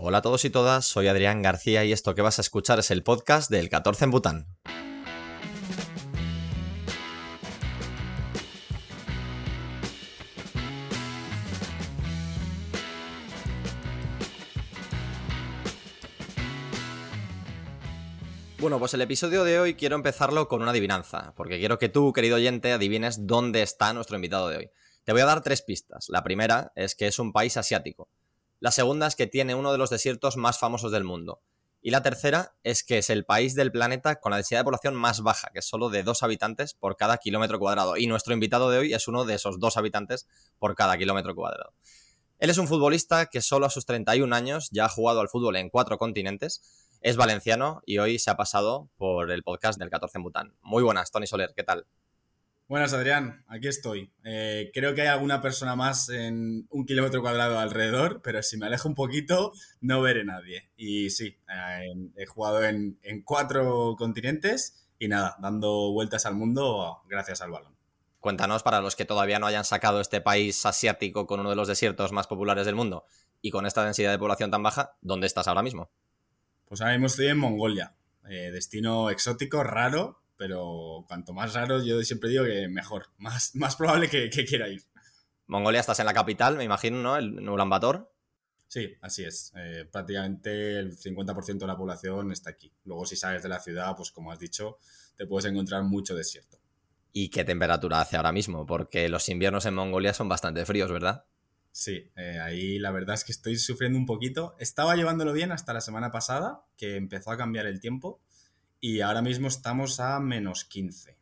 Hola a todos y todas, soy Adrián García y esto que vas a escuchar es el podcast del 14 en Bután. Bueno, pues el episodio de hoy quiero empezarlo con una adivinanza, porque quiero que tú, querido oyente, adivines dónde está nuestro invitado de hoy. Te voy a dar tres pistas. La primera es que es un país asiático. La segunda es que tiene uno de los desiertos más famosos del mundo. Y la tercera es que es el país del planeta con la densidad de población más baja, que es solo de dos habitantes por cada kilómetro cuadrado. Y nuestro invitado de hoy es uno de esos dos habitantes por cada kilómetro cuadrado. Él es un futbolista que solo a sus 31 años ya ha jugado al fútbol en cuatro continentes es valenciano y hoy se ha pasado por el podcast del 14 en Bután. Muy buenas, Tony Soler, ¿qué tal? Buenas, Adrián, aquí estoy. Eh, creo que hay alguna persona más en un kilómetro cuadrado alrededor, pero si me alejo un poquito no veré nadie. Y sí, eh, he jugado en, en cuatro continentes y nada, dando vueltas al mundo gracias al balón. Cuéntanos, para los que todavía no hayan sacado este país asiático con uno de los desiertos más populares del mundo y con esta densidad de población tan baja, ¿dónde estás ahora mismo? Pues ahora mismo estoy en Mongolia. Eh, destino exótico, raro, pero cuanto más raro, yo siempre digo que mejor. Más, más probable que, quiera ir. Mongolia, estás en la capital, me imagino, ¿no? El Ulan Bator. Sí, así es. Eh, prácticamente el 50% de la población está aquí. Luego, si sales de la ciudad, pues como has dicho, te puedes encontrar mucho desierto. ¿Y qué temperatura hace ahora mismo? Porque los inviernos en Mongolia son bastante fríos, ¿verdad? Sí, eh, ahí la verdad es que estoy sufriendo un poquito. Estaba llevándolo bien hasta la semana pasada, que empezó a cambiar el tiempo, y ahora mismo estamos a menos 15.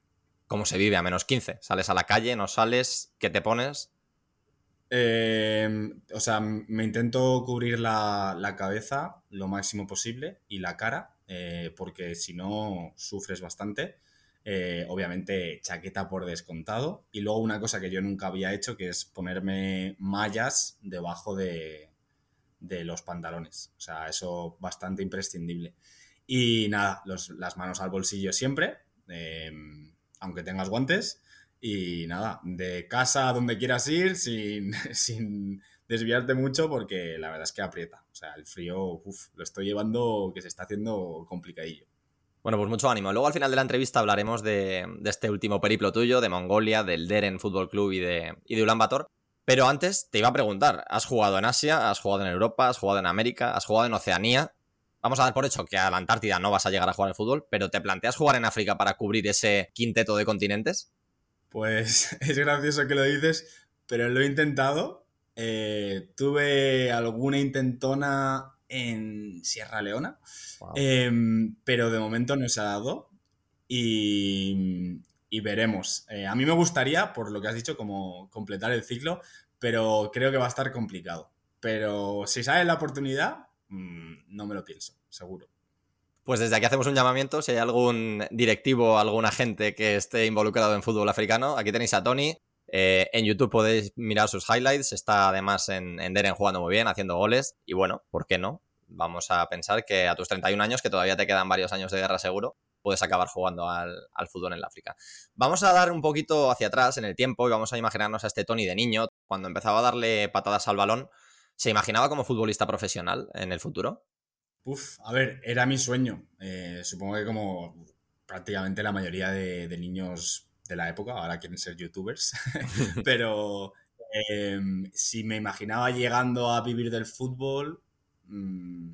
¿Cómo se vive a menos 15? ¿Sales a la calle? ¿No sales? ¿Qué te pones? Eh, o sea, me intento cubrir la, cabeza lo máximo posible y la cara, eh, porque si no sufres bastante. Eh, obviamente chaqueta por descontado. Y luego una cosa que yo nunca había hecho, que es ponerme mallas debajo de, los pantalones. O sea, eso bastante imprescindible. Y nada, las manos al bolsillo siempre, em, aunque tengas guantes. Y nada, de casa a donde quieras ir sin, sin desviarte mucho porque la verdad es que aprieta. O sea, el frío, lo estoy llevando que se está haciendo complicadillo. Bueno, pues mucho ánimo. Luego al final de la entrevista hablaremos de, este último periplo tuyo, de Mongolia, del Deren Fútbol Club y de, y de Ulan Bator. Pero antes te iba a preguntar, ¿has jugado en Asia, has jugado en Europa, has jugado en América, has jugado en Oceanía? Vamos a dar por hecho que a la Antártida no vas a llegar a jugar al fútbol, pero ¿te planteas jugar en África para cubrir ese quinteto de continentes? Pues es gracioso que lo dices, pero lo he intentado. Eh, tuve alguna intentona en Sierra Leona, em, pero de momento no se ha dado y, veremos. Eh, a mí me gustaría, por lo que has dicho, como completar el ciclo, pero creo que va a estar complicado. Pero si sale la oportunidad, mm, no me lo pienso, seguro. Pues desde aquí hacemos un llamamiento. Si hay algún directivo, algún agente que esté involucrado en fútbol africano, aquí tenéis a Tony. Eh, en YouTube podéis mirar sus highlights. Está además en, en Deren jugando muy bien, haciendo goles. Y bueno, ¿por qué no? Vamos a pensar que a tus 31 años, que todavía te quedan varios años de guerra seguro, puedes acabar jugando al, fútbol en África. Vamos a dar un poquito hacia atrás en el tiempo y vamos a imaginarnos a este Tony de niño. Cuando empezaba a darle patadas al balón, ¿se imaginaba como futbolista profesional en el futuro? Uf, a ver, era mi sueño. Eh, supongo que como prácticamente la mayoría de, de niños de la época, ahora quieren ser youtubers, pero em, si me imaginaba llegando a vivir del fútbol, mm,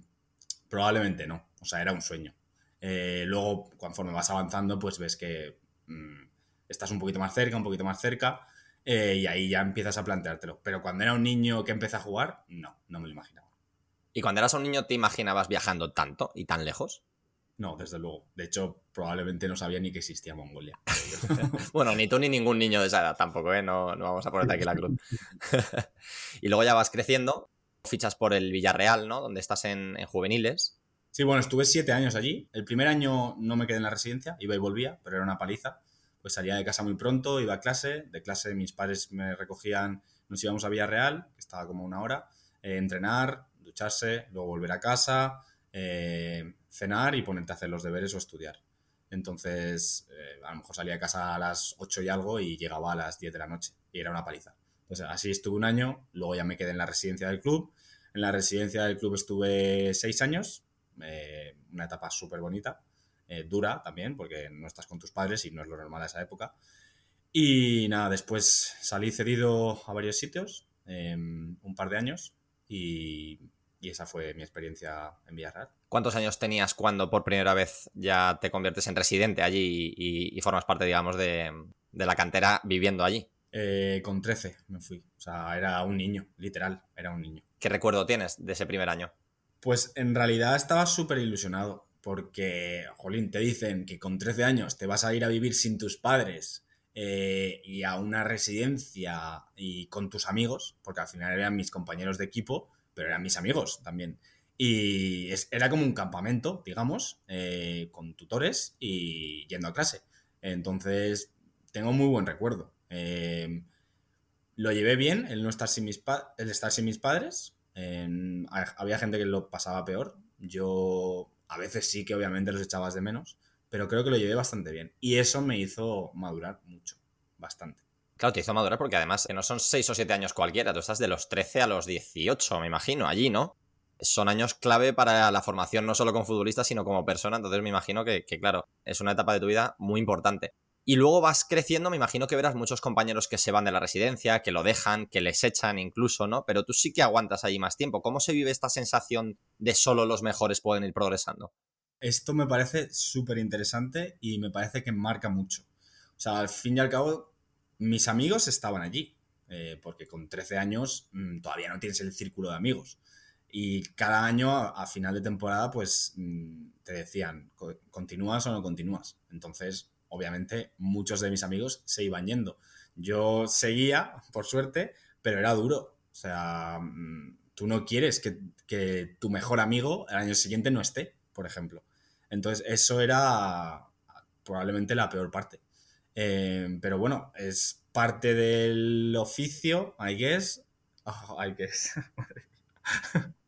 probablemente no, o sea, era un sueño. Eh, luego, conforme vas avanzando, pues ves que mm, estás un poquito más cerca, un poquito más cerca, eh, y ahí ya empiezas a planteártelo. Pero cuando era un niño que empecé a jugar, no, no me lo imaginaba. ¿Y cuando eras un niño te imaginabas viajando tanto y tan lejos? No, desde luego. De hecho, probablemente no sabía ni que existía Mongolia. bueno, ni tú ni ningún niño de esa edad tampoco, ¿eh? No, no vamos a ponerte aquí la cruz. y luego ya vas creciendo, fichas por el Villarreal, ¿no? Donde estás en, juveniles. Sí, bueno, estuve siete años allí. El primer año no me quedé en la residencia, iba y volvía, pero era una paliza. Pues salía de casa muy pronto, iba a clase. De clase mis padres me recogían, nos íbamos a Villarreal, que estaba como una hora, eh, entrenar, ducharse, luego volver a casa, eh, cenar y ponerte a hacer los deberes o estudiar. Entonces, eh, a lo mejor salía a casa a las 8 y algo y llegaba a las 10 de la noche y era una paliza. Entonces, así estuve un año, luego ya me quedé en la residencia del club, En la residencia del club estuve seis años, una etapa súper bonita, eh, dura también, porque no estás con tus padres y no es lo normal a esa época. Y nada, después salí cedido a varios sitios, em, un par de años, y, esa fue mi experiencia en Villarreal. ¿Cuántos años tenías cuando por primera vez ya te conviertes en residente allí y, formas parte, digamos, de, de, la cantera viviendo allí? Eh, con 13 me fui. O sea, era un niño, literal, era un niño. ¿Qué recuerdo tienes de ese primer año? Pues en realidad estaba súper ilusionado, porque, jolín, te dicen que con 13 años te vas a ir a vivir sin tus padres eh, y a una residencia y con tus amigos, porque al final eran mis compañeros de equipo, pero eran mis amigos también. Y era como un campamento, digamos, eh, con tutores y yendo a clase. Entonces, tengo muy buen recuerdo. Eh, lo llevé bien el no estar sin mis, el estar sin mis padres, había gente que lo pasaba peor. Yo a veces sí que obviamente los echabas de menos, pero creo que lo llevé bastante bien. Y eso me hizo madurar mucho, bastante. Claro, te hizo madurar porque además no son 6 o 7 años cualquiera, tú estás de los 13 a los 18, me imagino, allí, ¿no? Son años clave para la formación no solo como futbolista, sino como persona, entonces me imagino que, que claro, es una etapa de tu vida muy importante. Y luego vas creciendo, me imagino que verás muchos compañeros que se van de la residencia, que lo dejan, que les echan incluso, ¿no? Pero tú sí que aguantas allí más tiempo. ¿Cómo se vive esta sensación de solo los mejores pueden ir progresando? Esto me parece súper interesante y me parece que marca mucho. O sea, al fin y al cabo, mis amigos estaban allí, eh, porque con 13 años mm, todavía no tienes el círculo de amigos. Y cada año, a, final de temporada, pues mm, te decían, ¿continúas o no continúas? Entonces, obviamente muchos de mis amigos se iban yendo. Yo seguía, por suerte, pero era duro. O sea, mm, tú no quieres que, tu mejor amigo el año siguiente no esté, por ejemplo. Entonces, eso era probablemente la peor parte. Eh, pero bueno, es parte del oficio, I guess. Oh, I guess.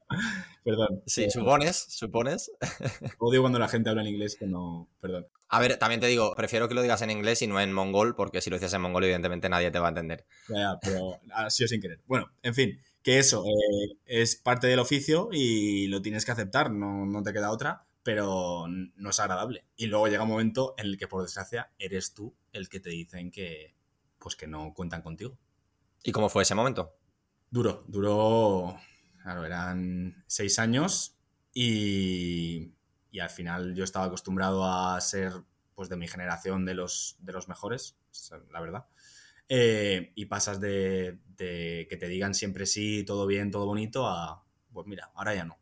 Perdón. Sí, supones, supones. Odio cuando la gente habla en inglés que no. Perdón. A ver, también te digo, prefiero que lo digas en inglés y no en mongol, porque si lo dices en mongol, evidentemente nadie te va a entender. Ya, pero ha sido sin querer. Bueno, en fin, que eso eh, es parte del oficio y lo tienes que aceptar, no, no te queda otra, pero no es agradable. Y luego llega un momento en el que, por desgracia, eres tú el que te dicen que, pues que no cuentan contigo. ¿Y cómo fue ese momento? Duro, duró, claro, eran seis años y y al final yo estaba acostumbrado a ser pues de mi generación de los, de los mejores, la verdad. Eh, y pasas de, que te digan siempre sí, todo bien, todo bonito, a pues mira, ahora ya no.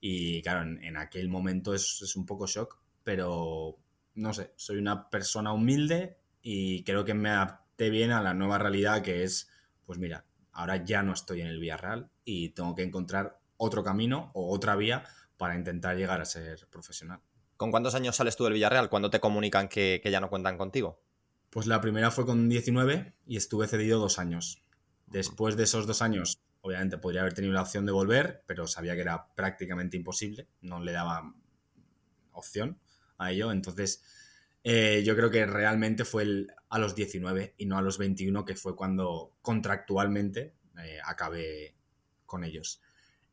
Y claro, en, aquel momento es, es, un poco shock, pero no sé, soy una persona humilde y creo que me adapté bien a la nueva realidad que es, pues mira, ahora ya no estoy en el Villarreal y tengo que encontrar otro camino o otra vía para intentar llegar a ser profesional. ¿Con cuántos años sales tú del Villarreal? ¿Cuándo te comunican que, ya no cuentan contigo? Pues la primera fue con 19 y estuve cedido dos años. Después de esos dos años, obviamente podría haber tenido la opción de volver, pero sabía que era prácticamente imposible, no le daba opción a ello. Entonces, eh, yo creo que realmente fue a los 19 y no a los 21, que fue cuando contractualmente eh, acabé con ellos.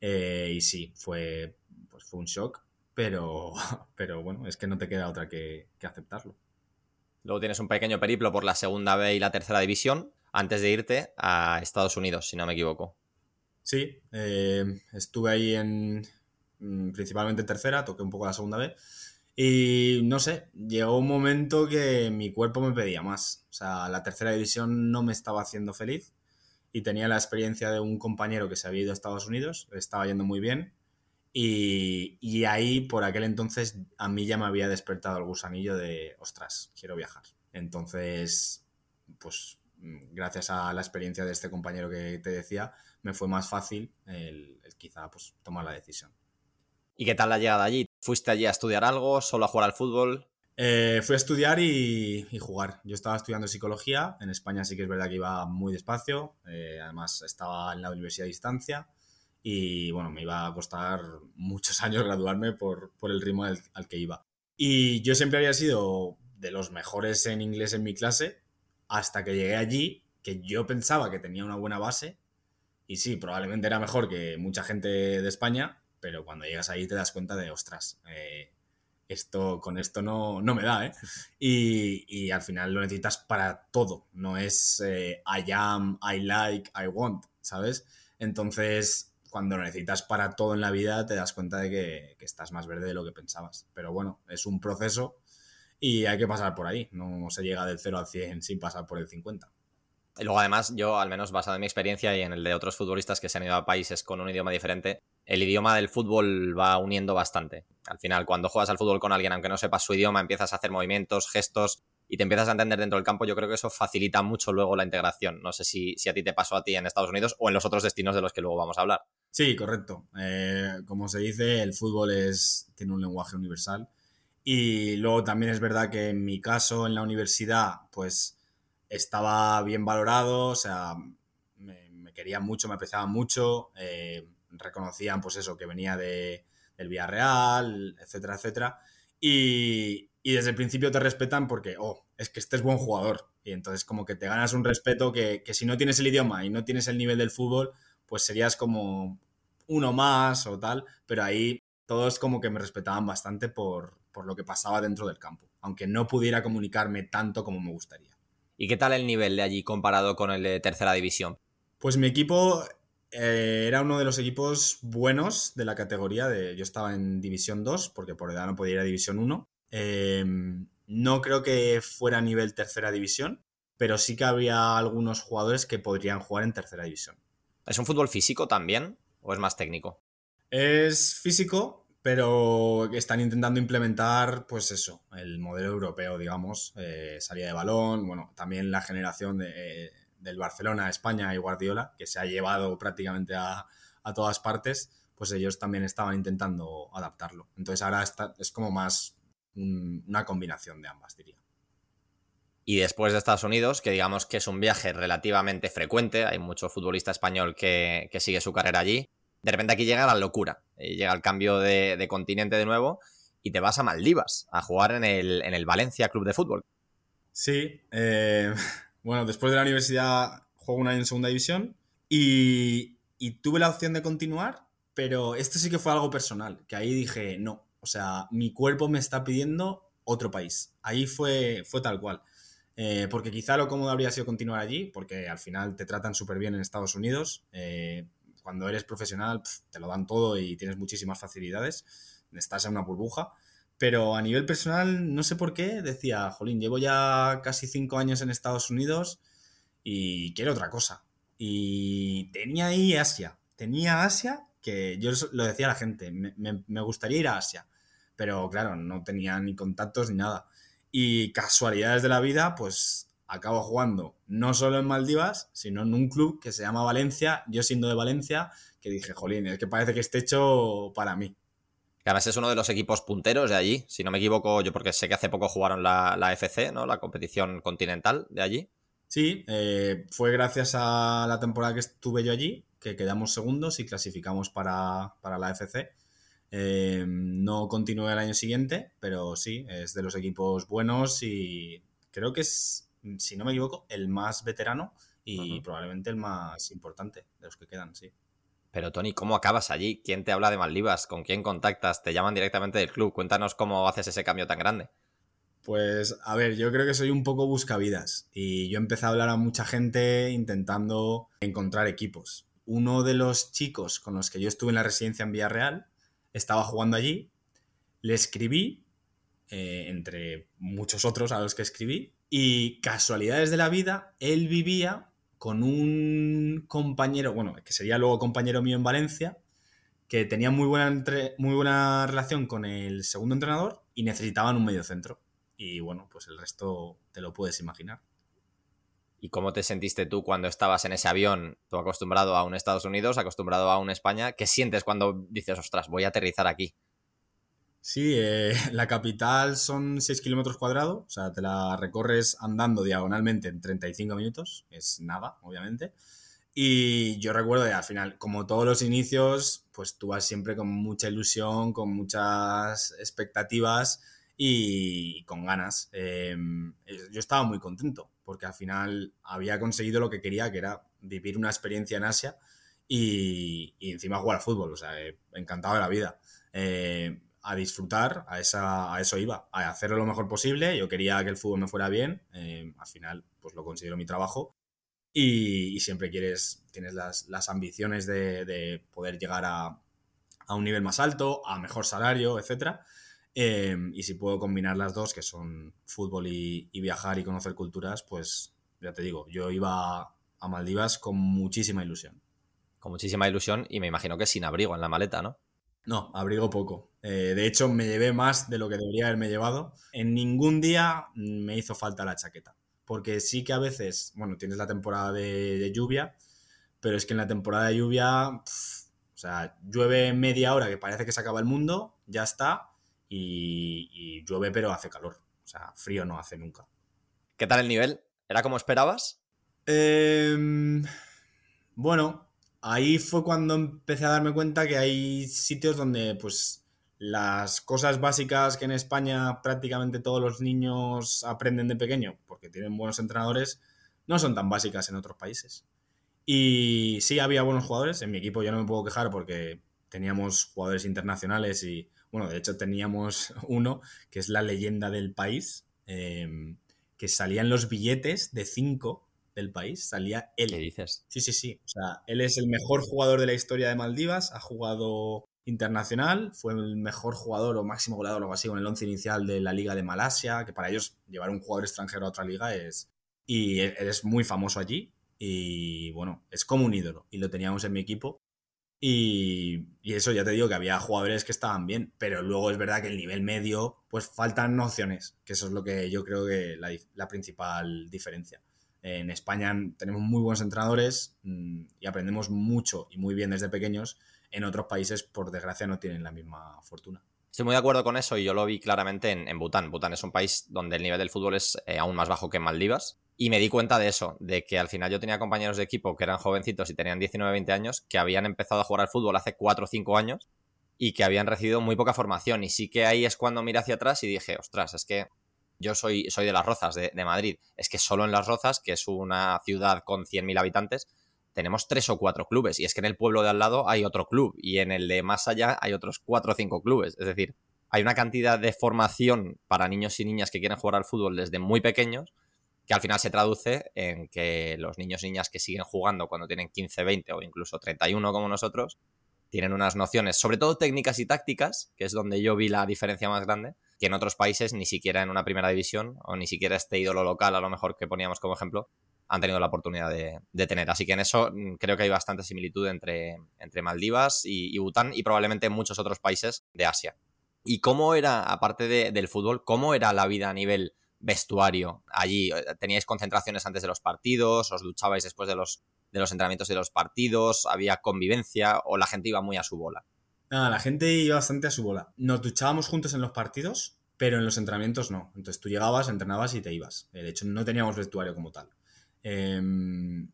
Eh, y sí, fue pues fue un shock, pero, pero bueno, es que no te queda otra que, aceptarlo. Luego tienes un pequeño periplo por la segunda B y la tercera división antes de irte a Estados Unidos, si no me equivoco. Sí, eh, estuve ahí en mm, principalmente en tercera, toqué un poco la segunda B y no sé, llegó un momento que mi cuerpo me pedía más. O sea, la tercera división no me estaba haciendo feliz y tenía la experiencia de un compañero que se había ido a Estados Unidos, estaba yendo muy bien y, ahí, por aquel entonces, a mí ya me había despertado el gusanillo de, ostras, quiero viajar. Entonces, pues gracias a la experiencia de este compañero que te decía, me fue más fácil el, quizá pues, tomar la decisión. ¿Y qué tal la llegada allí? ¿Fuiste allí a estudiar algo, solo a jugar al fútbol? Eh, fui a estudiar y, jugar. Yo estaba estudiando psicología. En España sí que es verdad que iba muy despacio. Eh, además, estaba en la universidad a distancia y bueno, me iba a costar muchos años graduarme por, el ritmo al, que iba. Y yo siempre había sido de los mejores en inglés en mi clase hasta que llegué allí, que yo pensaba que tenía una buena base, Y sí, probablemente era mejor que mucha gente de España, pero cuando llegas ahí te das cuenta de, ostras, eh, esto con esto no, no me da, ¿eh? Y, y, al final lo necesitas para todo, no es eh, I am, I like, I want, ¿sabes? Entonces, cuando lo necesitas para todo en la vida, te das cuenta de que, que, estás más verde de lo que pensabas. Pero bueno, es un proceso y hay que pasar por ahí, no se llega del 0 al 100 sin pasar por el 50. Y luego además, yo al menos basado en mi experiencia y en el de otros futbolistas que se han ido a países con un idioma diferente, el idioma del fútbol va uniendo bastante. Al final, cuando juegas al fútbol con alguien, aunque no sepas su idioma, empiezas a hacer movimientos, gestos y te empiezas a entender dentro del campo, yo creo que eso facilita mucho luego la integración. No sé si, a ti te pasó a ti en Estados Unidos o en los otros destinos de los que luego vamos a hablar. Sí, correcto. Eh, como se dice, el fútbol tiene un lenguaje universal. Y luego también es verdad que en mi caso, en la universidad, pues estaba bien valorado, o sea, me, me querían mucho, me apreciaban mucho. Eh, reconocían pues eso, que venía de, del Villarreal, etcétera, etcétera. Y, y, desde el principio te respetan porque, oh, es que este es buen jugador. Y entonces como que te ganas un respeto que, que si no tienes el idioma y no tienes el nivel del fútbol, pues serías como uno más o tal. Pero ahí todos como que me respetaban bastante por, por lo que pasaba dentro del campo, aunque no pudiera comunicarme tanto como me gustaría. ¿Y qué tal el nivel de allí comparado con el de tercera división? Pues mi equipo eh, era uno de los equipos buenos de la categoría. De, yo estaba en División 2, porque por edad no podía ir a División 1. Eh, no creo que fuera a nivel tercera división, pero sí que había algunos jugadores que podrían jugar en tercera división. ¿Es un fútbol físico también o es más técnico? Es físico, pero están intentando implementar, pues eso, el modelo europeo, digamos, eh, salida de balón, bueno, también la generación de del Barcelona, España y Guardiola, que se ha llevado prácticamente a, a todas partes, pues ellos también estaban intentando adaptarlo. Entonces ahora está, es como más un, una combinación de ambas, diría. Y después de Estados Unidos, que digamos que es un viaje relativamente frecuente, hay mucho futbolista español que, que sigue su carrera allí, de repente aquí llega la locura, llega el cambio de, de, continente de nuevo y te vas a Maldivas a jugar en el, en el Valencia Club de Fútbol. Sí, eh, bueno, después de la universidad juego un año en segunda división y, tuve la opción de continuar, pero esto sí que fue algo personal, que ahí dije, no, o sea, mi cuerpo me está pidiendo otro país. Ahí fue, fue tal cual. Eh, porque quizá lo cómodo habría sido continuar allí, porque al final te tratan súper bien en Estados Unidos. Eh, cuando eres profesional te lo dan todo y tienes muchísimas facilidades. Estás en una burbuja. Pero a nivel personal, no sé por qué, decía, jolín, llevo ya casi cinco años en Estados Unidos y quiero otra cosa. Y tenía ahí Asia. Tenía Asia, que yo lo decía a la gente, me, me, me gustaría ir a Asia. Pero claro, no tenía ni contactos ni nada. Y casualidades de la vida, pues acabo jugando no solo en Maldivas, sino en un club que se llama Valencia, yo siendo de Valencia, que dije, jolín, es que parece que esté hecho para mí. Además es uno de los equipos punteros de allí, si no me equivoco, yo porque sé que hace poco jugaron la, la FC, ¿no? La competición continental de allí. Sí, eh, fue gracias a la temporada que estuve yo allí, que quedamos segundos y clasificamos para, para la FC. Eh, no continué el año siguiente, pero sí, es de los equipos buenos y creo que es, si no me equivoco, el más veterano y uh -huh. probablemente el más importante de los que quedan, sí. Pero Tony, ¿cómo acabas allí? ¿Quién te habla de Maldivas? ¿Con quién contactas? ¿Te llaman directamente del club? Cuéntanos cómo haces ese cambio tan grande. Pues a ver, yo creo que soy un poco buscavidas y yo empecé a hablar a mucha gente intentando encontrar equipos. Uno de los chicos con los que yo estuve en la residencia en Villarreal estaba jugando allí, le escribí, eh, entre muchos otros a los que escribí, y casualidades de la vida, él vivía con un compañero, bueno, que sería luego compañero mío en Valencia, que tenía muy buena, relación con el segundo entrenador y necesitaban un medio centro. Y bueno, pues el resto te lo puedes imaginar. ¿Y cómo te sentiste tú cuando estabas en ese avión, tú acostumbrado a un Estados Unidos, acostumbrado a un España? ¿Qué sientes cuando dices, ostras, voy a aterrizar aquí? Sí, eh, la capital son 6 kilómetros cuadrados, o sea, te la recorres andando diagonalmente en 35 minutos, es nada, obviamente. Y yo recuerdo que al final, como todos los inicios, pues tú vas siempre con mucha ilusión, con muchas expectativas y con ganas. Eh, yo estaba muy contento porque al final había conseguido lo que quería, que era vivir una experiencia en Asia y, encima jugar al fútbol, o sea, encantado de la vida. Eh, a disfrutar, a, esa, a eso iba, a hacerlo lo mejor posible. Yo quería que el fútbol me fuera bien, eh, al final pues lo considero mi trabajo y, siempre quieres, tienes las, ambiciones de, poder llegar a, un nivel más alto, a mejor salario, etc. Eh, y si puedo combinar las dos, que son fútbol y, viajar y conocer culturas, pues ya te digo, yo iba a Maldivas con muchísima ilusión. Con muchísima ilusión y me imagino que sin abrigo en la maleta, ¿no? No, abrigo poco. Eh, de hecho, me llevé más de lo que debería haberme llevado. En ningún día me hizo falta la chaqueta. Porque sí que a veces, bueno, tienes la temporada de, lluvia, pero es que en la temporada de lluvia, o sea, llueve media hora que parece que se acaba el mundo, ya está, y, llueve pero hace calor. O sea, frío no hace nunca. ¿Qué tal el nivel? ¿Era como esperabas? Em, bueno, ahí fue cuando empecé a darme cuenta que hay sitios donde pues las cosas básicas que en España prácticamente todos los niños aprenden de pequeño porque tienen buenos entrenadores no son tan básicas en otros países. Y sí había buenos jugadores, en mi equipo yo no me puedo quejar porque teníamos jugadores internacionales y bueno, de hecho teníamos uno que es la leyenda del país, em, que salía en los billetes de 5 del país, salía él. ¿Qué dices? Sí, sí, sí. O sea, él es el mejor jugador de la historia de Maldivas, ha jugado internacional, fue el mejor jugador o máximo goleador o algo así en el once inicial de la Liga de Malasia, que para ellos llevar un jugador extranjero a otra liga es... Y él es muy famoso allí y bueno, es como un ídolo y lo teníamos en mi equipo. Y, y, eso ya te digo que había jugadores que estaban bien, pero luego es verdad que el nivel medio, pues faltan nociones, que eso es lo que yo creo que la, la principal diferencia. En España tenemos muy buenos entrenadores mm, y aprendemos mucho y muy bien desde pequeños. En otros países, por desgracia, no tienen la misma fortuna. Estoy muy de acuerdo con eso y yo lo vi claramente en, Bután. Bután es un país donde el nivel del fútbol es eh, aún más bajo que en Maldivas. Y me di cuenta de eso, de que al final yo tenía compañeros de equipo que eran jovencitos y tenían 19, 20 años, que habían empezado a jugar al fútbol hace 4 o 5 años y que habían recibido muy poca formación. Y sí que ahí es cuando miré hacia atrás y dije, ostras, es que yo soy, soy de Las Rozas, de, Madrid. Es que solo en Las Rozas, que es una ciudad con 100.000 habitantes, tenemos tres o cuatro clubes. Y es que en el pueblo de al lado hay otro club. Y en el de más allá hay otros cuatro o cinco clubes. Es decir, hay una cantidad de formación para niños y niñas que quieren jugar al fútbol desde muy pequeños que al final se traduce en que los niños y niñas que siguen jugando cuando tienen 15, 20 o incluso 31 como nosotros, tienen unas nociones, sobre todo técnicas y tácticas, que es donde yo vi la diferencia más grande, que en otros países ni siquiera en una primera división o ni siquiera este ídolo local, a lo mejor que poníamos como ejemplo, han tenido la oportunidad de, tener. Así que en eso mm, creo que hay bastante similitud entre, entre Maldivas y, Bután y probablemente muchos otros países de Asia. ¿Y cómo era, aparte del fútbol, cómo era la vida a nivel vestuario allí? ¿Teníais concentraciones antes de los partidos? ¿Os duchabais después de los, de los entrenamientos de los partidos? ¿Había convivencia o la gente iba muy a su bola? Nada, la gente iba bastante a su bola. Nos duchábamos juntos en los partidos, pero en los entrenamientos no. Entonces tú llegabas, entrenabas y te ibas. Eh, de hecho, no teníamos vestuario como tal. Em,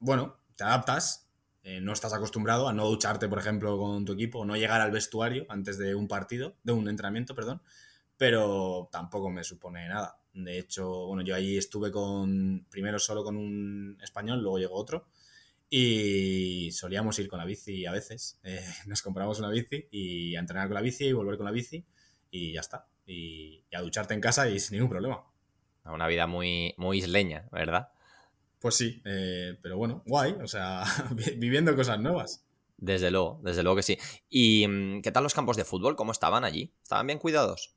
bueno, te adaptas. Eh, no estás acostumbrado a no ducharte, por ejemplo, con tu equipo, no llegar al vestuario antes de un partido, de un entrenamiento, perdón. Pero tampoco me supone nada. De hecho, bueno, yo ahí estuve con, primero solo con un español, luego llegó otro y solíamos ir con la bici a veces. Eh, nos compramos una bici y a entrenar con la bici y volver con la bici y ya está. Y, a ducharte en casa y sin ningún problema. Una vida muy, muy isleña, ¿verdad? Pues sí, eh, pero bueno, guay, o sea, viviendo cosas nuevas. Desde luego, desde luego que sí. ¿Y mm, qué tal los campos de fútbol? ¿Cómo estaban allí? ¿Estaban bien cuidados?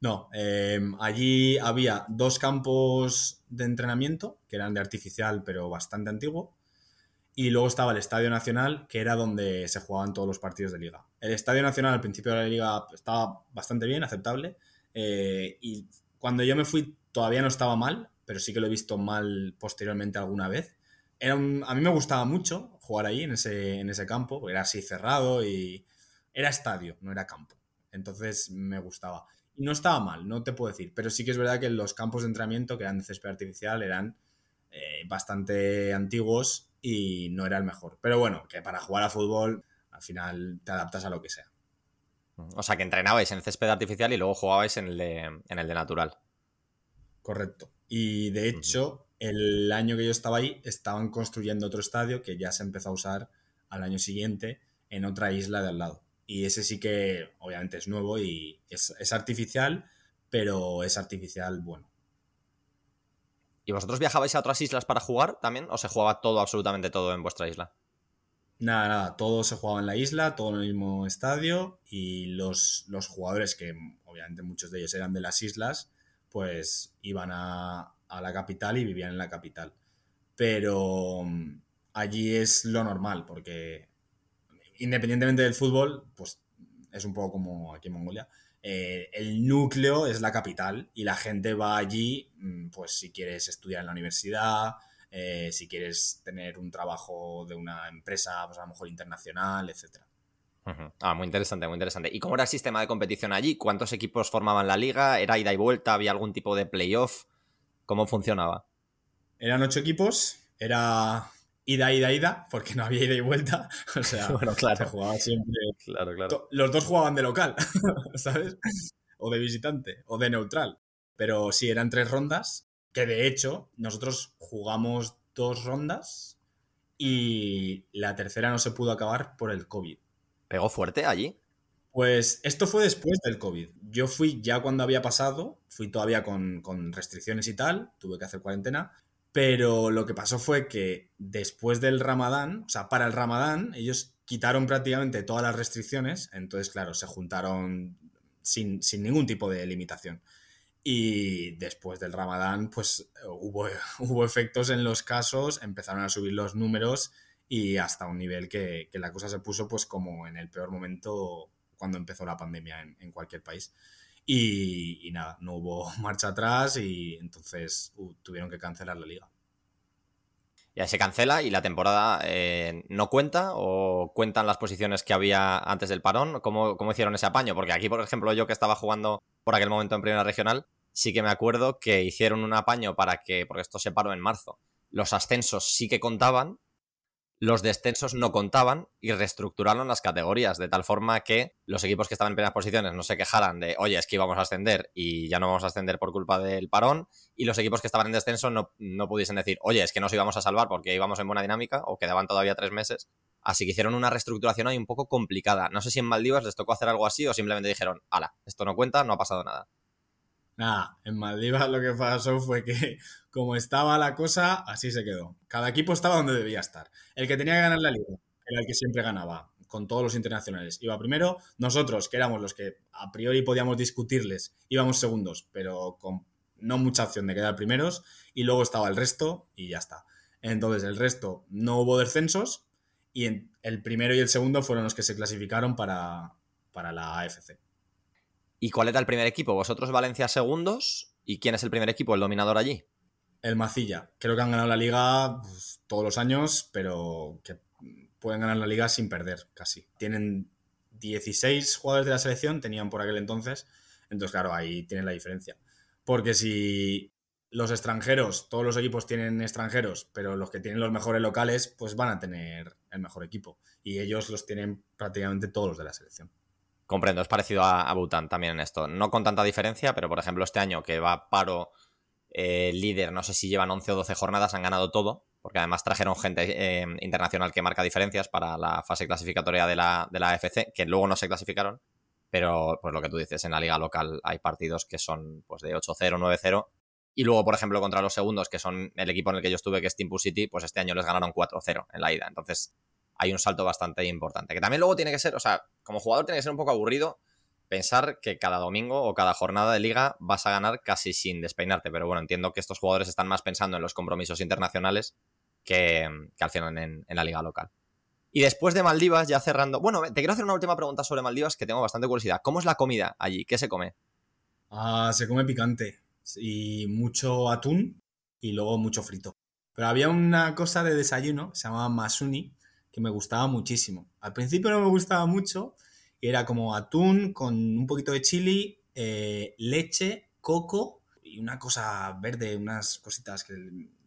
No, em, allí había dos campos de entrenamiento, que eran de artificial pero bastante antiguo, y luego estaba el Estadio Nacional, que era donde se jugaban todos los partidos de liga. El Estadio Nacional al principio de la liga estaba bastante bien, aceptable. Eh, y cuando yo me fui todavía no estaba mal, pero sí que lo he visto mal posteriormente alguna vez. Era a mí me gustaba mucho jugar ahí en ese, en ese campo, era así cerrado y era estadio, no era campo. Entonces me gustaba. Y no estaba mal, no te puedo decir, pero sí que es verdad que los campos de entrenamiento que eran de césped artificial eran eh, bastante antiguos y no era el mejor. Pero bueno, que para jugar a fútbol al final te adaptas a lo que sea. O sea, que entrenabais en el césped artificial y luego jugabais en el de, en el de natural. Correcto. Y de hecho, el año que yo estaba ahí, estaban construyendo otro estadio que ya se empezó a usar al año siguiente en otra isla de al lado. Y ese sí que obviamente es nuevo y es, es artificial, pero es artificial bueno. ¿Y vosotros viajabais a otras islas para jugar también? ¿O se jugaba todo, absolutamente todo en vuestra isla? Nada, nada, todo se jugaba en la isla, todo en el mismo estadio y los, los jugadores, que obviamente muchos de ellos eran de las islas, pues iban a, a la capital y vivían en la capital. Pero mm, allí es lo normal, porque independientemente del fútbol, pues es un poco como aquí en Mongolia, eh, el núcleo es la capital y la gente va allí, mm, pues si quieres estudiar en la universidad, eh, si quieres tener un trabajo de una empresa, pues a lo mejor internacional, etc. Ah, muy interesante, muy interesante. ¿Y cómo era el sistema de competición allí? ¿Cuántos equipos formaban la liga? ¿Era ida y vuelta? ¿Había algún tipo de playoff? ¿Cómo funcionaba? Eran ocho equipos, era ida, ida, ida, porque no había ida y vuelta. O sea, bueno, claro. se jugaba siempre. Claro, claro. Los dos jugaban de local, ¿sabes? O de visitante, o de neutral. Pero sí, eran tres rondas, que de hecho nosotros jugamos dos rondas y la tercera no se pudo acabar por el COVID. ¿Pegó fuerte allí? Pues esto fue después del COVID. Yo fui ya cuando había pasado, fui todavía con, con restricciones y tal, tuve que hacer cuarentena, pero lo que pasó fue que después del Ramadán, o sea, para el Ramadán, ellos quitaron prácticamente todas las restricciones, entonces, claro, se juntaron sin, ningún tipo de limitación. Y después del Ramadán, pues hubo, hubo efectos en los casos, empezaron a subir los números y hasta un nivel que, la cosa se puso pues como en el peor momento cuando empezó la pandemia en cualquier país. Y, nada, no hubo marcha atrás y entonces uh, tuvieron que cancelar la liga. Ya se cancela y la temporada eh, no cuenta o cuentan las posiciones que había antes del parón. ¿Cómo, ¿Cómo, hicieron ese apaño? Porque aquí, por ejemplo, yo que estaba jugando por aquel momento en Primera Regional, sí que me acuerdo que hicieron un apaño para que, porque esto se paró en marzo, los ascensos sí que contaban, los descensos no contaban y reestructuraron las categorías de tal forma que los equipos que estaban en primeras posiciones no se quejaran de, oye, es que íbamos a ascender y ya no vamos a ascender por culpa del parón, y los equipos que estaban en descenso no, no pudiesen decir, oye, es que nos íbamos a salvar porque íbamos en buena dinámica o quedaban todavía tres meses. Así que hicieron una reestructuración ahí un poco complicada. No sé si en Maldivas les tocó hacer algo así o simplemente dijeron, ala, esto no cuenta, no ha pasado nada. Nada, en Maldivas lo que pasó fue que como estaba la cosa, así se quedó. Cada equipo estaba donde debía estar. El que tenía que ganar la liga era el que siempre ganaba, con todos los internacionales. Iba primero, nosotros, que éramos los que a priori podíamos discutirles, íbamos segundos, pero con no mucha opción de quedar primeros, y luego estaba el resto y ya está. Entonces, el resto no hubo descensos, y el primero y el segundo fueron los que se clasificaron para, para la AFC. ¿Y cuál era el primer equipo? ¿Vosotros Valencia segundos? ¿Y quién es el primer equipo, el dominador allí? El Macilla. Creo que han ganado la liga pues, todos los años, pero que pueden ganar la liga sin perder, casi. Tienen 16 jugadores de la selección, tenían por aquel entonces. Entonces, claro, ahí tienen la diferencia. Porque si los extranjeros, todos los equipos tienen extranjeros, pero los que tienen los mejores locales, pues van a tener el mejor equipo. Y ellos los tienen prácticamente todos los de la selección. Comprendo, es parecido a, Bután también en esto. No con tanta diferencia, pero por ejemplo este año que va paro eh, líder, no sé si llevan 11 o 12 jornadas, han ganado todo, porque además trajeron gente eh, internacional que marca diferencias para la fase clasificatoria de la, de la AFC, que luego no se clasificaron, pero pues lo que tú dices, en la liga local hay partidos que son pues de 8-0, 9-0, y luego, por ejemplo, contra los segundos, que son el equipo en el que yo estuve, que es Team City, pues este año les ganaron 4-0 en la ida, entonces hay un salto bastante importante, que también luego tiene que ser, o sea, como jugador tiene que ser un poco aburrido, pensar que cada domingo o cada jornada de liga vas a ganar casi sin despeinarte. Pero bueno, entiendo que estos jugadores están más pensando en los compromisos internacionales que, al final en, la liga local. Y después de Maldivas, ya cerrando. Bueno, te quiero hacer una última pregunta sobre Maldivas que tengo bastante curiosidad. ¿Cómo es la comida allí? ¿Qué se come? Ah, se come picante y mucho atún y luego mucho frito. Pero había una cosa de desayuno, se llamaba masuni, que me gustaba muchísimo. Al principio no me gustaba mucho, era como atún con un poquito de chili, eh, leche, coco y una cosa verde, unas cositas que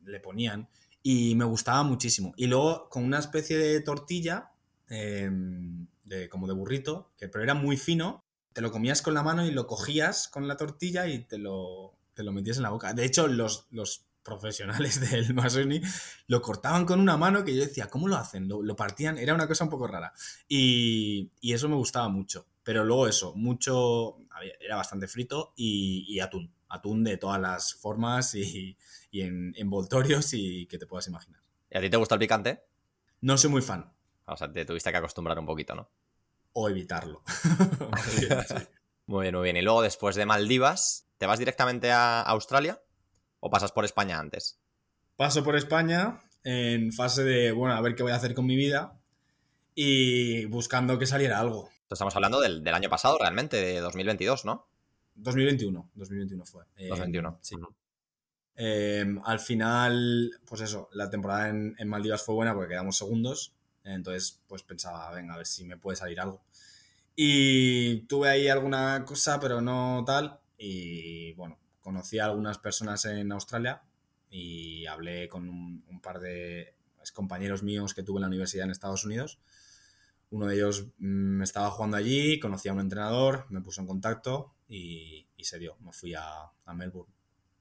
le ponían. Y me gustaba muchísimo. Y luego con una especie de tortilla, em, de, como de burrito, que pero era muy fino. Te lo comías con la mano y lo cogías con la tortilla y te lo, te lo metías en la boca. De hecho, los, los profesionales del Masoni, lo cortaban con una mano que yo decía, ¿cómo lo hacen? Lo, partían, era una cosa un poco rara. Y, eso me gustaba mucho. Pero luego eso, mucho, era bastante frito y, atún. Atún de todas las formas y, en envoltorios y que te puedas imaginar. ¿Y a ti te gusta el picante? No soy muy fan. O sea, te tuviste que acostumbrar un poquito, ¿no? O evitarlo. muy bien, muy bien. Y luego después de Maldivas, ¿te vas directamente a Australia? ¿O pasas por España antes? Paso por España en fase de, bueno, a ver qué voy a hacer con mi vida y buscando que saliera algo. Estamos hablando del, año pasado realmente, de 2022, ¿no? 2021, 2021 fue. 2021. Eh, sí. Em, al final, pues eso, la temporada en, en, Maldivas fue buena porque quedamos segundos. Entonces, pues pensaba, venga, a ver si me puede salir algo. Y tuve ahí alguna cosa, pero no tal. Y bueno, conocí a algunas personas en Australia y hablé con un, par de compañeros míos que tuve en la universidad en Estados Unidos. Uno de ellos me mm, estaba jugando allí, conocí a un entrenador, me puso en contacto y, se dio. Me fui a, Melbourne.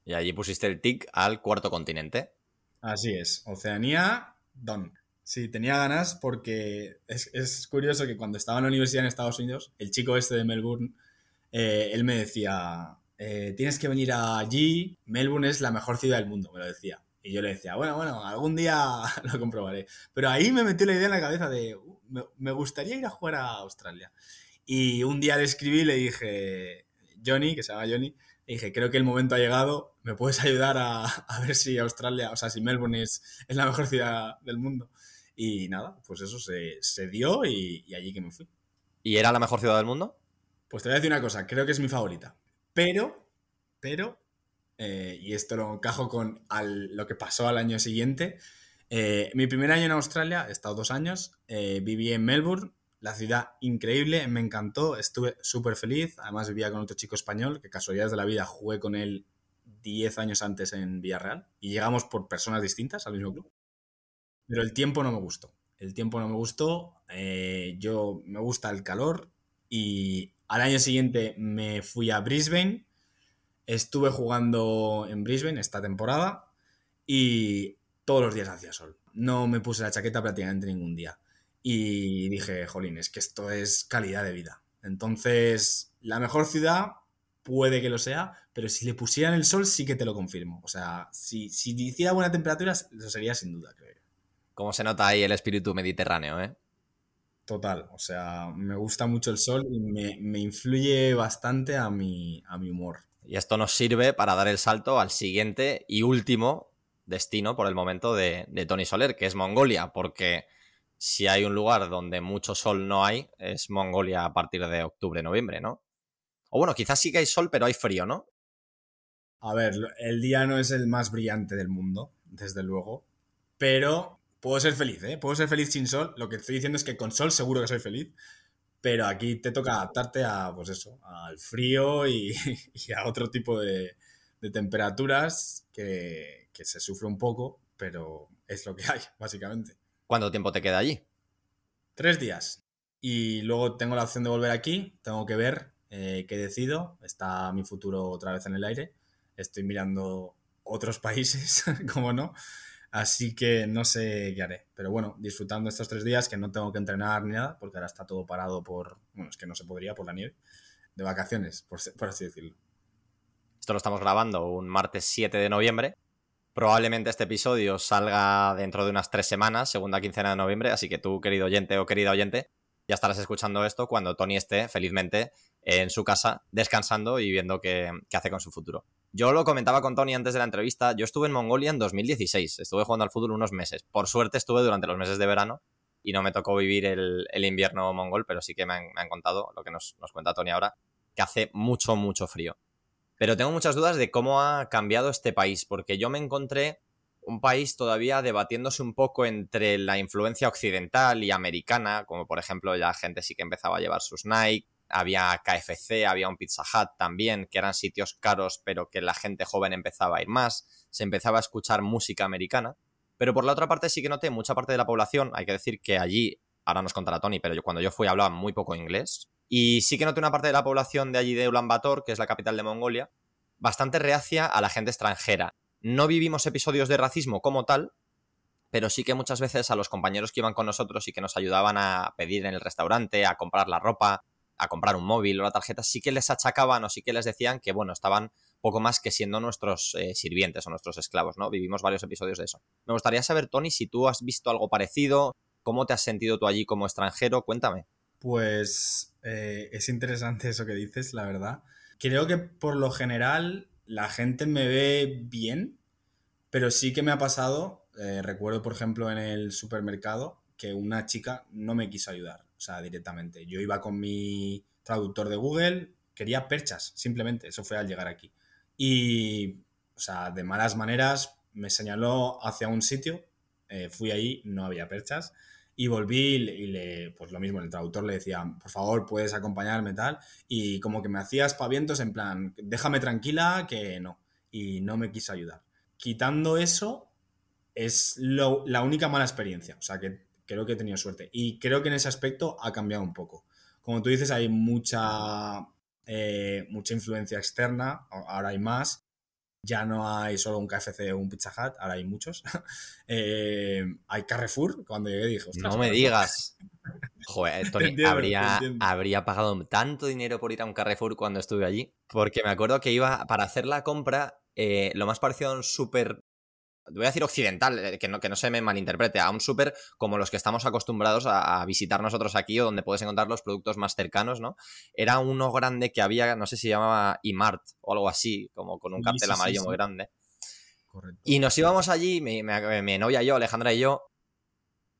Y allí pusiste el tic al cuarto continente. Así es, Oceanía, Don. Sí, tenía ganas porque es, curioso que cuando estaba en la universidad en Estados Unidos, el chico este de Melbourne, eh, él me decía, eh, tienes que venir allí, Melbourne es la mejor ciudad del mundo, me lo decía. Y yo le decía, bueno, bueno, algún día lo comprobaré. Pero ahí me metió la idea en la cabeza de, uh, me, gustaría ir a jugar a Australia. Y un día le escribí le dije, Johnny, que se llama Johnny, le dije, creo que el momento ha llegado, ¿me puedes ayudar a, ver si Australia, o sea, si Melbourne es, la mejor ciudad del mundo? Y nada, pues eso se, dio y, y allí que me fui. ¿Y era la mejor ciudad del mundo? Pues te voy a decir una cosa, creo que es mi favorita. Pero, pero, eh, y esto lo encajo con lo que pasó al año siguiente. Eh, mi primer año en Australia, he estado dos años, eh, viví en Melbourne, la ciudad increíble, me encantó, estuve súper feliz. Además, vivía con otro chico español, que casualidades de la vida jugué con él 10 años antes en Villarreal y llegamos por personas distintas al mismo club. Pero el tiempo no me gustó. El tiempo no me gustó. yo me gusta el calor y al año siguiente me fui a Brisbane, estuve jugando en Brisbane esta temporada y todos los días hacía sol. No me puse la chaqueta prácticamente ningún día. Y dije, jolín, es que esto es calidad de vida. Entonces, la mejor ciudad puede que lo sea, pero si le pusieran el sol sí que te lo confirmo. O sea, si, si hiciera buena temperatura, eso sería sin duda, creo. Como se nota ahí el espíritu mediterráneo, ¿eh? Total, o sea, me gusta mucho el sol y me, influye bastante a mi, a mi humor. Y esto nos sirve para dar el salto al siguiente y último destino por el momento de, de Tony Soler, que es Mongolia, porque si hay un lugar donde mucho sol no hay, es Mongolia a partir de octubre-noviembre, ¿no? O bueno, quizás sí que hay sol, pero hay frío, ¿no? A ver, el día no es el más brillante del mundo, desde luego, pero puedo ser feliz, ¿eh? Puedo ser feliz sin sol. Lo que estoy diciendo es que con sol seguro que soy feliz. Pero aquí te toca adaptarte a, pues eso, al frío y, a otro tipo de, temperaturas que, se sufre un poco, pero es lo que hay, básicamente. ¿Cuánto tiempo te queda allí? Tres días. Y luego tengo la opción de volver aquí. Tengo que ver eh, qué decido. Está mi futuro otra vez en el aire. Estoy mirando otros países, como no. Así que no sé qué haré. Pero bueno, disfrutando estos tres días que no tengo que entrenar ni nada, porque ahora está todo parado por. Bueno, es que no se podría por la nieve. De vacaciones, por, así decirlo. Esto lo estamos grabando un martes 7 de noviembre. Probablemente este episodio salga dentro de unas tres semanas, segunda quincena de noviembre. Así que tú, querido oyente o querida oyente, ya estarás escuchando esto cuando Tony esté felizmente en su casa descansando y viendo qué, qué hace con su futuro. Yo lo comentaba con Tony antes de la entrevista, yo estuve en Mongolia en 2016, estuve jugando al fútbol unos meses. Por suerte estuve durante los meses de verano y no me tocó vivir el, invierno mongol, pero sí que me han, contado, lo que nos, nos, cuenta Tony ahora, que hace mucho, mucho frío. Pero tengo muchas dudas de cómo ha cambiado este país, porque yo me encontré un país todavía debatiéndose un poco entre la influencia occidental y americana, como por ejemplo ya gente sí que empezaba a llevar sus Nike, había KFC, había un Pizza Hut también, que eran sitios caros, pero que la gente joven empezaba a ir más, se empezaba a escuchar música americana. Pero por la otra parte sí que noté mucha parte de la población, hay que decir que allí, ahora nos contará Tony, pero yo, cuando yo fui hablaba muy poco inglés. Y sí que noté una parte de la población de allí de Ulaanbaatar, que es la capital de Mongolia, bastante reacia a la gente extranjera. no vivimos episodios de racismo como tal, pero sí que muchas veces a los compañeros que iban con nosotros y que nos ayudaban a pedir en el restaurante, a comprar la ropa, a comprar un móvil o la tarjeta, sí que les achacaban o sí que les decían que, bueno, estaban poco más que siendo nuestros eh, sirvientes o nuestros esclavos, ¿no? Vivimos varios episodios de eso. Me gustaría saber, Tony, si tú has visto algo parecido, cómo te has sentido tú allí como extranjero, cuéntame. Pues eh, es interesante eso que dices, la verdad. Creo que por lo general la gente me ve bien, pero sí que me ha pasado, eh, recuerdo por ejemplo en el supermercado, que una chica no me quiso ayudar, o sea, directamente. Yo iba con mi traductor de Google, quería perchas, simplemente, eso fue al llegar aquí. Y, o sea, de malas maneras me señaló hacia un sitio, eh, fui ahí, no había perchas, y volví y le, pues lo mismo, el traductor le decía, por favor, puedes acompañarme tal, y como que me hacía espavientos en plan, déjame tranquila, que no, y no me quiso ayudar. Quitando eso, es la única mala experiencia, o sea que creo que he tenido suerte. Y creo que en ese aspecto ha cambiado un poco. Como tú dices, hay mucha, eh, mucha influencia externa, ahora hay más. Ya no hay solo un KFC o un Pizza Hut, ahora hay muchos. Eh, hay Carrefour, cuando llegué dije, No me digas. Joder, Tony, habría, habría pagado tanto dinero por ir a un Carrefour cuando estuve allí, porque me acuerdo que iba para hacer la compra, eh, lo más parecido a un súper voy a decir occidental, eh, que no, que no se me malinterprete, a un súper como los que estamos acostumbrados a, visitar nosotros aquí o donde puedes encontrar los productos más cercanos, ¿no? Era uno grande que había, no sé si llamaba IMART o algo así, como con un cartel amarillo muy grande. Y nos íbamos allí, mi, mi, novia y yo, Alejandra y yo,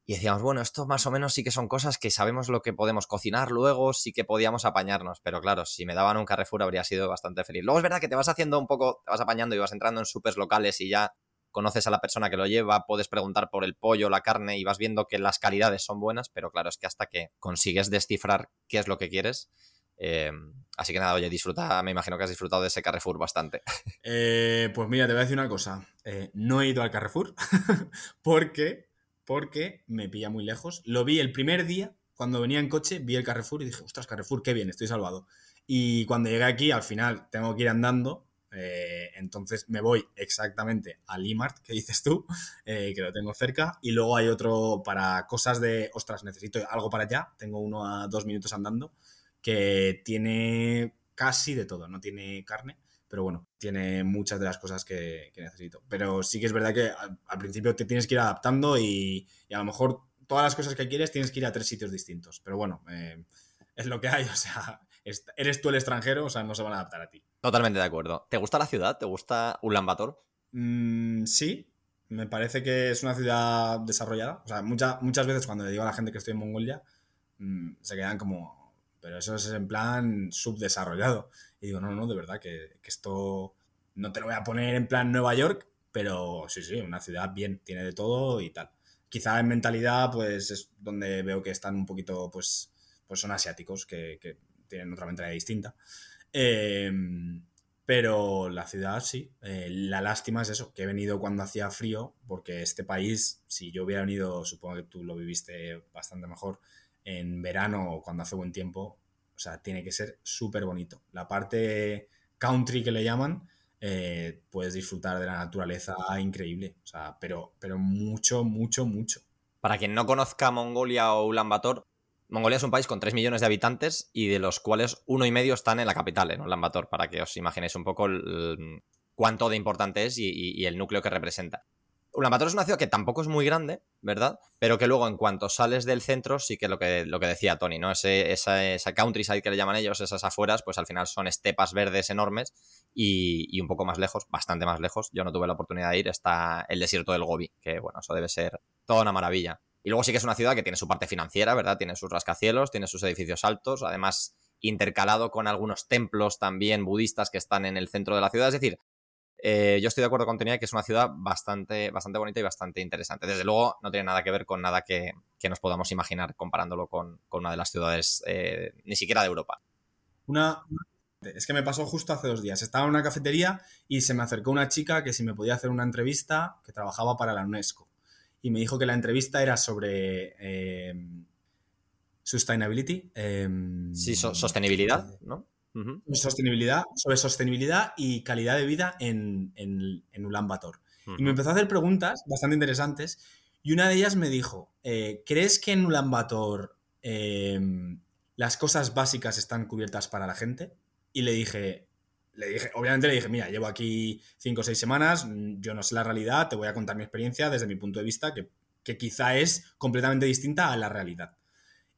y decíamos, bueno, esto más o menos sí que son cosas que sabemos lo que podemos cocinar luego, sí que podíamos apañarnos, pero claro, si me daban un Carrefour habría sido bastante feliz. Luego es verdad que te vas haciendo un poco, te vas apañando y vas entrando en supers locales y ya conoces a la persona que lo lleva, puedes preguntar por el pollo, la carne y vas viendo que las calidades son buenas, pero claro, es que hasta que consigues descifrar qué es lo que quieres. Eh, así que nada, oye, disfruta, me imagino que has disfrutado de ese Carrefour bastante. Eh, pues mira, te voy a decir una cosa. Eh, no he ido al Carrefour porque, porque me pilla muy lejos. Lo vi el primer día, cuando venía en coche, vi el Carrefour y dije, ostras, Carrefour, qué bien, estoy salvado. Y cuando llegué aquí, al final tengo que ir andando eh, entonces me voy exactamente al Imart, que dices tú, eh, que lo tengo cerca, y luego hay otro para cosas de, ostras, necesito algo para allá, tengo uno a dos minutos andando, que tiene casi de todo, no tiene carne, pero bueno, tiene muchas de las cosas que, necesito. Pero sí que es verdad que al, principio te tienes que ir adaptando y, a lo mejor todas las cosas que quieres tienes que ir a tres sitios distintos, pero bueno, eh, es lo que hay, o sea, eres tú el extranjero, o sea, no se van a adaptar a ti. Totalmente de acuerdo. ¿Te gusta la ciudad? ¿Te gusta Ulaanbaatar? Mm, sí, me parece que es una ciudad desarrollada. O sea, muchas veces cuando le digo a la gente que estoy en Mongolia, mm, se quedan como, pero eso es en plan subdesarrollado. Y digo, no, no, de verdad, que, que, esto no te lo voy a poner en plan Nueva York, pero sí, sí, una ciudad bien, tiene de todo y tal. Quizá en mentalidad, pues es donde veo que están un poquito, pues, pues son asiáticos, que, que tienen otra mentalidad distinta. Em, pero la ciudad sí. Eh, la lástima es eso, que he venido cuando hacía frío, porque este país, si yo hubiera venido, supongo que tú lo viviste bastante mejor, en verano o cuando hace buen tiempo, o sea, tiene que ser súper bonito. La parte country que le llaman, eh, puedes disfrutar de la naturaleza increíble. O sea, pero, pero mucho, mucho, mucho. Para quien no conozca Mongolia o Ulaanbaatar, Mongolia es un país con 3 millones de habitantes y de los cuales uno y medio están en la capital, en Ulaanbaatar, para que os imaginéis un poco cuánto de importante es y, el núcleo que representa. Ulaanbaatar es una ciudad que tampoco es muy grande, ¿verdad? Pero que luego en cuanto sales del centro, sí que lo que, lo que decía Tony, ¿no? Ese, esa, countryside que le llaman ellos, esas afueras, pues al final son estepas verdes enormes y, y, un poco más lejos, bastante más lejos, yo no tuve la oportunidad de ir, está el desierto del Gobi, que bueno, eso debe ser toda una maravilla. Y luego sí que es una ciudad que tiene su parte financiera, ¿verdad? Tiene sus rascacielos, tiene sus edificios altos, además intercalado con algunos templos también budistas que están en el centro de la ciudad. Es decir, eh, yo estoy de acuerdo con Tonia que es una ciudad bastante, bastante bonita y bastante interesante. Desde luego, no tiene nada que ver con nada que, nos podamos imaginar comparándolo con, una de las ciudades, eh, ni siquiera de Europa. Una, es que me pasó justo hace dos días. Estaba en una cafetería y se me acercó una chica que si me podía hacer una entrevista que trabajaba para la UNESCO y me dijo que la entrevista era sobre eh, sustainability. Em, sí, sostenibilidad, ¿no? sostenibilidad, sobre sostenibilidad y calidad de vida en, en, en Ulan Bator. Y me empezó a hacer preguntas bastante interesantes y una de ellas me dijo, eh, ¿crees que en Ulan Bator em, las cosas básicas están cubiertas para la gente? Y le dije, le dije, obviamente le dije, mira, llevo aquí cinco o seis semanas, yo no sé la realidad, te voy a contar mi experiencia desde mi punto de vista, que, que quizá es completamente distinta a la realidad.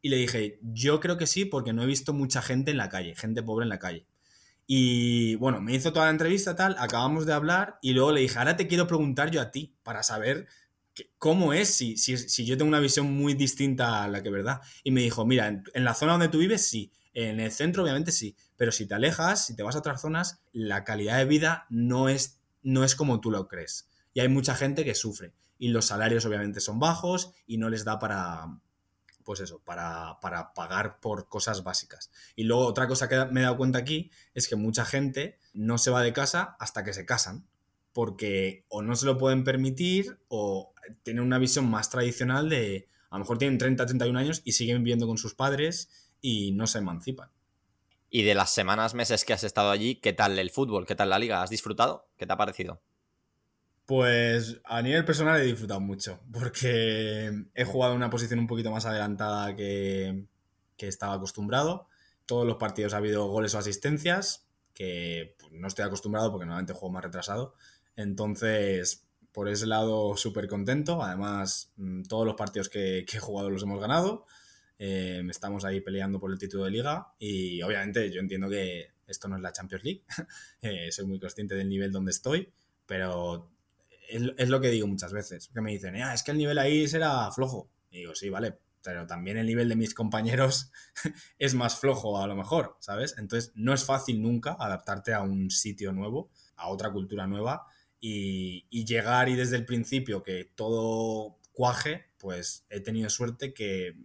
Y le dije, yo creo que sí, porque no he visto mucha gente en la calle, gente pobre en la calle. Y bueno, me hizo toda la entrevista, tal, acabamos de hablar y luego le dije, ahora te quiero preguntar yo a ti para saber cómo es si, si, yo tengo una visión muy distinta a la que verdad. Y me dijo, mira, en, la zona donde tú vives sí, en el centro obviamente sí, pero si te alejas, si te vas a otras zonas, la calidad de vida no es, no es como tú lo crees. Y hay mucha gente que sufre. Y los salarios obviamente son bajos y no les da para, pues eso, para, pagar por cosas básicas. Y luego otra cosa que me he dado cuenta aquí es que mucha gente no se va de casa hasta que se casan, porque o no se lo pueden permitir o tienen una visión más tradicional de, a lo mejor tienen 30, 31 años y siguen viviendo con sus padres y no se emancipan. Y de las semanas, meses que has estado allí, ¿qué tal el fútbol? ¿Qué tal la liga? ¿Has disfrutado? ¿Qué te ha parecido? Pues a nivel personal he disfrutado mucho, porque he jugado en una posición un poquito más adelantada que, estaba acostumbrado. Todos los partidos ha habido goles o asistencias, que pues, no estoy acostumbrado porque normalmente juego más retrasado. Entonces, por ese lado, súper contento. Además, mm, todos los partidos que, he jugado los hemos ganado. Eh, estamos ahí peleando por el título de liga y obviamente yo entiendo que esto no es la Champions League. Eh, soy muy consciente del nivel donde estoy, pero es, lo que digo muchas veces, que me dicen, ah, es que el nivel ahí será flojo. Y digo, sí, vale, pero también el nivel de mis compañeros es más flojo a lo mejor, ¿sabes? Entonces no es fácil nunca adaptarte a un sitio nuevo, a otra cultura nueva y, llegar y desde el principio que todo cuaje, pues he tenido suerte que,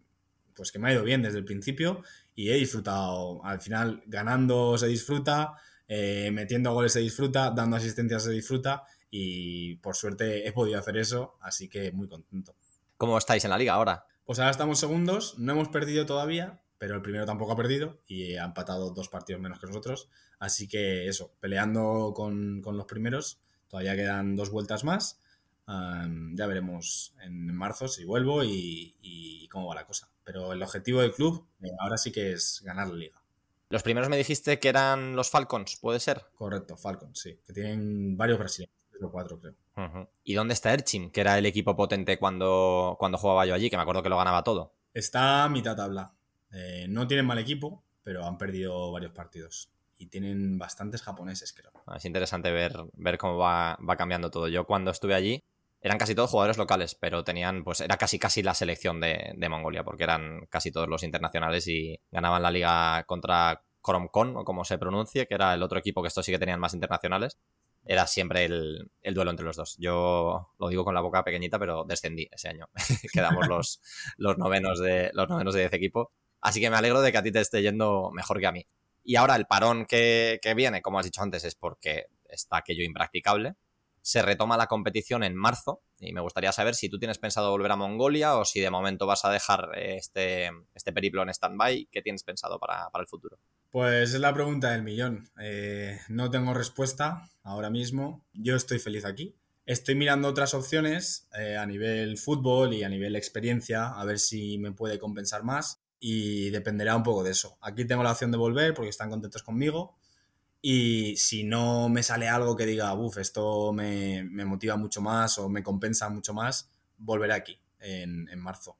pues que me ha ido bien desde el principio y he disfrutado. Al final, ganando se disfruta, eh, metiendo goles se disfruta, dando asistencias se disfruta y por suerte he podido hacer eso, así que muy contento. ¿Cómo estáis en la liga ahora? Pues ahora estamos segundos, no hemos perdido todavía, pero el primero tampoco ha perdido y ha empatado dos partidos menos que nosotros, así que eso, peleando con, los primeros, todavía quedan dos vueltas más, ya veremos en marzo si vuelvo y, cómo va la cosa. Pero el objetivo del club eh, ahora sí que es ganar la liga. Los primeros me dijiste que eran los Falcons, ¿puede ser? Correcto, Falcons, sí, que tienen varios brasileños cuatro, creo. ¿Y dónde está Erchim, que era el equipo potente cuando, cuando jugaba yo allí, que me acuerdo que lo ganaba todo? Está a mitad tabla. Eh, no tienen mal equipo, pero han perdido varios partidos. Y tienen bastantes japoneses, creo. Ah, es interesante ver, ver cómo va, cambiando todo. Yo cuando estuve allí, eran casi todos jugadores locales, pero tenían, pues era casi casi la selección de, Mongolia, porque eran casi todos los internacionales y ganaban la liga contra Koromkon, o como se pronuncie, que era el otro equipo que estos sí que tenían más internacionales era siempre el, duelo entre los dos. Yo lo digo con la boca pequeñita, pero descendí ese año. Quedamos los, los, novenos de, los novenos de 10 equipo. Así que me alegro de que a ti te esté yendo mejor que a mí. Y ahora el parón que, que viene, como has dicho antes, es porque está aquello impracticable. Se retoma la competición en marzo y me gustaría saber si tú tienes pensado volver a Mongolia o si de momento vas a dejar este, este periplo en stand-by. ¿Qué tienes pensado para, para el futuro? Pues es la pregunta del millón. Eh, no tengo respuesta ahora mismo. Yo estoy feliz aquí. Estoy mirando otras opciones eh, a nivel fútbol y a nivel experiencia, a ver si me puede compensar más y dependerá un poco de eso. Aquí tengo la opción de volver porque están contentos conmigo y si no me sale algo que diga, uff, esto me, motiva mucho más o me compensa mucho más, volveré aquí en, marzo.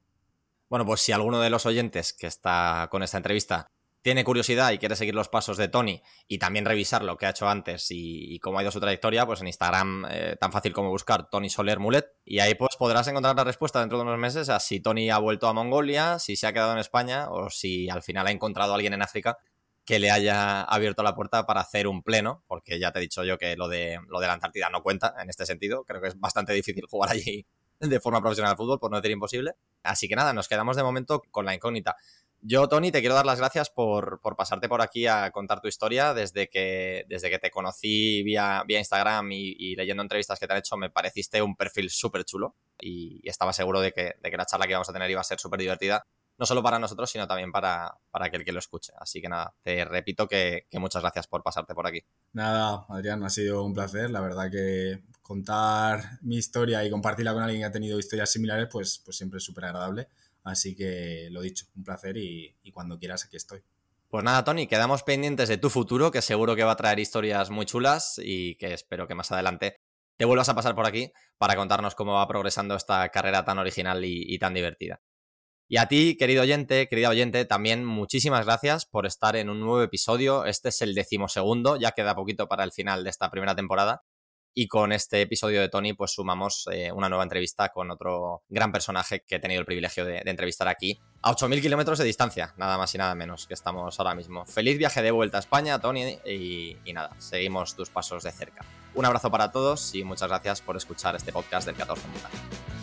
Bueno, pues si alguno de los oyentes que está con esta entrevista tiene curiosidad y quiere seguir los pasos de Tony y también revisar lo que ha hecho antes y, cómo ha ido su trayectoria, pues en Instagram eh, tan fácil como buscar Tony Soler Mulet y ahí pues podrás encontrar la respuesta dentro de unos meses a si Tony ha vuelto a Mongolia, si se ha quedado en España o si al final ha encontrado a alguien en África que le haya abierto la puerta para hacer un pleno, porque ya te he dicho yo que lo de, lo de la Antártida no cuenta en este sentido, creo que es bastante difícil jugar allí de forma profesional al fútbol, por no decir imposible. Así que nada, nos quedamos de momento con la incógnita. Yo, Tony, te quiero dar las gracias por, pasarte por aquí a contar tu historia. Desde que, desde que te conocí vía, vía Instagram y, leyendo entrevistas que te han hecho, me pareciste un perfil súper chulo y, estaba seguro de que, de que, la charla que íbamos a tener iba a ser súper divertida. No solo para nosotros, sino también para, para aquel que lo escuche. Así que nada, te repito que, que muchas gracias por pasarte por aquí. Nada, Adrián, ha sido un placer. La verdad que contar mi historia y compartirla con alguien que ha tenido historias similares, pues, pues siempre es súper agradable. Así que lo dicho, un placer y, y cuando quieras aquí estoy. Pues nada, Tony, quedamos pendientes de tu futuro, que seguro que va a traer historias muy chulas y que espero que más adelante te vuelvas a pasar por aquí para contarnos cómo va progresando esta carrera tan original y, y tan divertida. Y a ti, querido oyente, querida oyente, también muchísimas gracias por estar en un nuevo episodio. Este es el decimosegundo, ya queda poquito para el final de esta primera temporada. Y con este episodio de Tony, pues sumamos eh, una nueva entrevista con otro gran personaje que he tenido el privilegio de, entrevistar aquí, a 8.000 kilómetros de distancia, nada más y nada menos que estamos ahora mismo. Feliz viaje de vuelta a España, Tony, y, nada, seguimos tus pasos de cerca. Un abrazo para todos y muchas gracias por escuchar este podcast del 14 Montaña.